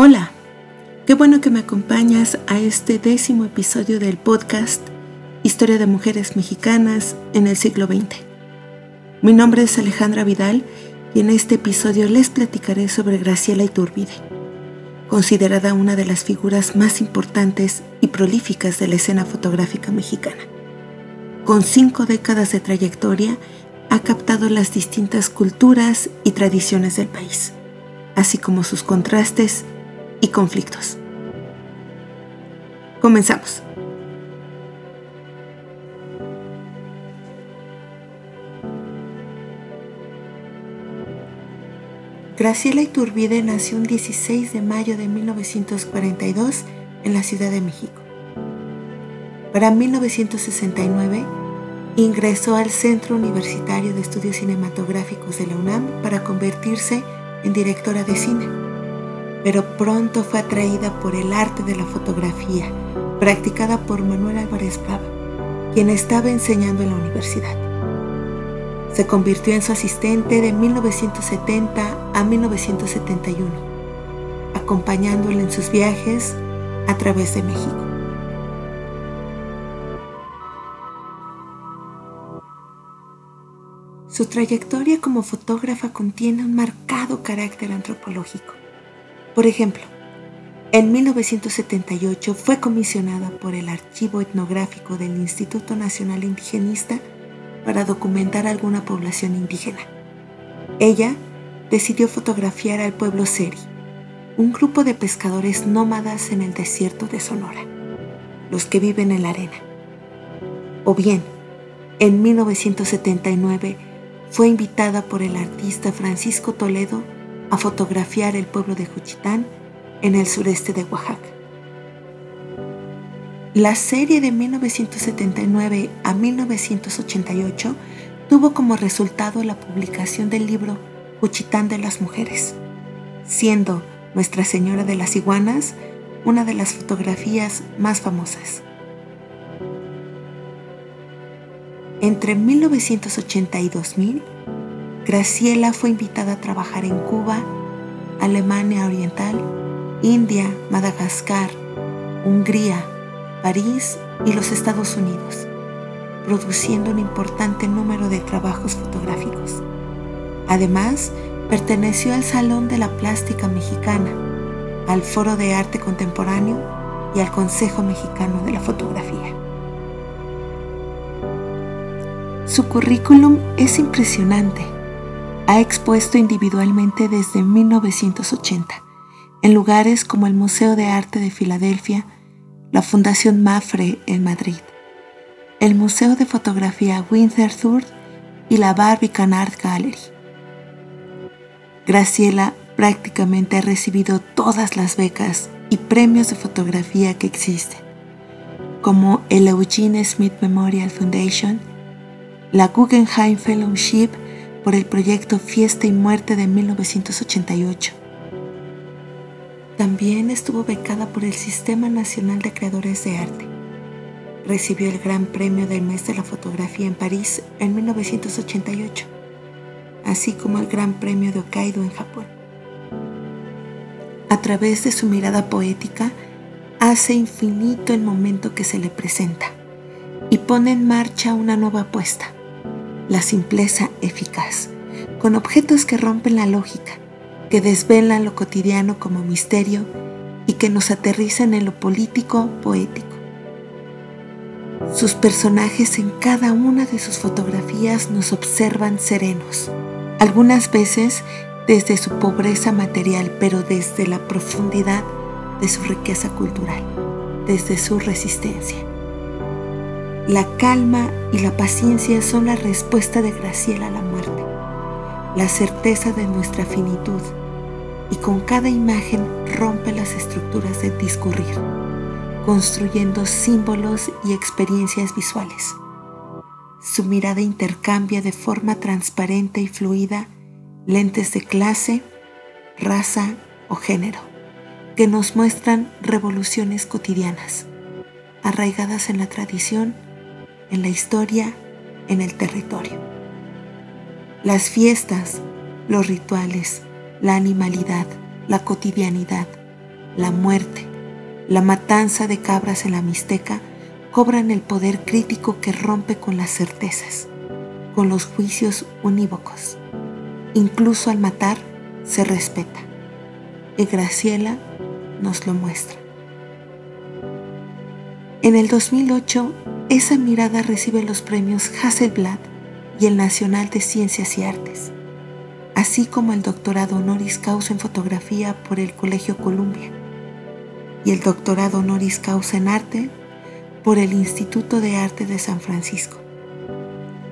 Hola, qué bueno que me acompañas a este décimo episodio del podcast Historia de Mujeres Mexicanas en el siglo XX. Mi nombre es Alejandra Vidal y en este episodio les platicaré sobre Graciela Iturbide, considerada una de las figuras más importantes y prolíficas de la escena fotográfica mexicana. Con cinco décadas de trayectoria, ha captado las distintas culturas y tradiciones del país, así como sus contrastes y conflictos. Comenzamos. Graciela Iturbide nació un 16 de mayo de 1942 en la Ciudad de México. Para 1969 ingresó al Centro Universitario de Estudios Cinematográficos de la UNAM para convertirse en directora de cine pero pronto fue atraída por el arte de la fotografía, practicada por Manuel Álvarez Brava, quien estaba enseñando en la universidad. Se convirtió en su asistente de 1970 a 1971, acompañándole en sus viajes a través de México. Su trayectoria como fotógrafa contiene un marcado carácter antropológico. Por ejemplo, en 1978 fue comisionada por el Archivo Etnográfico del Instituto Nacional Indigenista para documentar alguna población indígena. Ella decidió fotografiar al pueblo Seri, un grupo de pescadores nómadas en el desierto de Sonora, los que viven en la arena. O bien, en 1979 fue invitada por el artista Francisco Toledo a fotografiar el pueblo de Juchitán en el sureste de Oaxaca. La serie de 1979 a 1988 tuvo como resultado la publicación del libro Juchitán de las Mujeres, siendo Nuestra Señora de las Iguanas una de las fotografías más famosas. Entre 1980 y 2000, Graciela fue invitada a trabajar en Cuba, Alemania Oriental, India, Madagascar, Hungría, París y los Estados Unidos, produciendo un importante número de trabajos fotográficos. Además, perteneció al Salón de la Plástica Mexicana, al Foro de Arte Contemporáneo y al Consejo Mexicano de la Fotografía. Su currículum es impresionante ha expuesto individualmente desde 1980 en lugares como el Museo de Arte de Filadelfia, la Fundación Mafre en Madrid, el Museo de Fotografía Winterthur y la Barbican Art Gallery. Graciela prácticamente ha recibido todas las becas y premios de fotografía que existen, como el Eugene Smith Memorial Foundation, la Guggenheim Fellowship por el proyecto Fiesta y Muerte de 1988. También estuvo becada por el Sistema Nacional de Creadores de Arte. Recibió el Gran Premio del Mes de la Fotografía en París en 1988, así como el Gran Premio de Hokkaido en Japón. A través de su mirada poética, hace infinito el momento que se le presenta y pone en marcha una nueva apuesta la simpleza eficaz, con objetos que rompen la lógica, que desvelan lo cotidiano como misterio y que nos aterrizan en lo político poético. Sus personajes en cada una de sus fotografías nos observan serenos, algunas veces desde su pobreza material, pero desde la profundidad de su riqueza cultural, desde su resistencia. La calma y la paciencia son la respuesta de Graciela a la muerte, la certeza de nuestra finitud, y con cada imagen rompe las estructuras de discurrir, construyendo símbolos y experiencias visuales. Su mirada intercambia de forma transparente y fluida lentes de clase, raza o género, que nos muestran revoluciones cotidianas, arraigadas en la tradición en la historia, en el territorio. Las fiestas, los rituales, la animalidad, la cotidianidad, la muerte, la matanza de cabras en la Mixteca cobran el poder crítico que rompe con las certezas, con los juicios unívocos. Incluso al matar se respeta. Y Graciela nos lo muestra. En el 2008, esa mirada recibe los premios Hasselblad y el Nacional de Ciencias y Artes, así como el doctorado honoris causa en fotografía por el Colegio Columbia y el doctorado honoris causa en arte por el Instituto de Arte de San Francisco.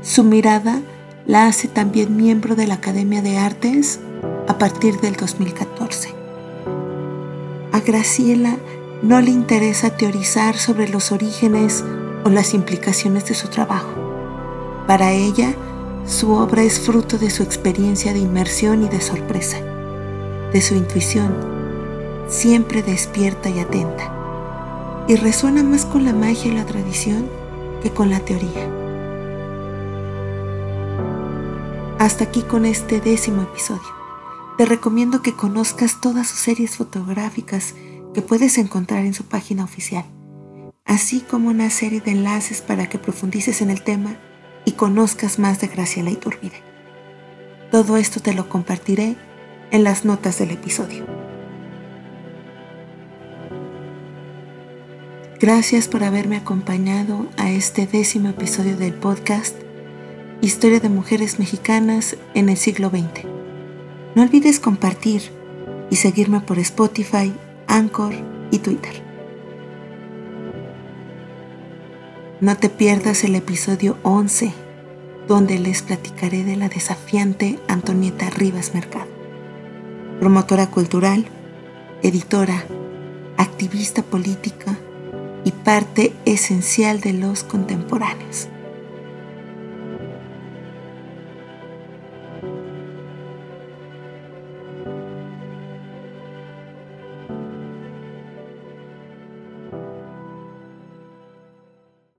Su mirada la hace también miembro de la Academia de Artes a partir del 2014. A Graciela no le interesa teorizar sobre los orígenes o las implicaciones de su trabajo. Para ella, su obra es fruto de su experiencia de inmersión y de sorpresa, de su intuición, siempre despierta y atenta, y resuena más con la magia y la tradición que con la teoría. Hasta aquí con este décimo episodio. Te recomiendo que conozcas todas sus series fotográficas que puedes encontrar en su página oficial, así como una serie de enlaces para que profundices en el tema y conozcas más de Graciela Iturbide. Todo esto te lo compartiré en las notas del episodio. Gracias por haberme acompañado a este décimo episodio del podcast Historia de Mujeres Mexicanas en el siglo XX. No olvides compartir y seguirme por Spotify, Anchor y Twitter. No te pierdas el episodio 11, donde les platicaré de la desafiante Antonieta Rivas Mercado, promotora cultural, editora, activista política y parte esencial de los contemporáneos.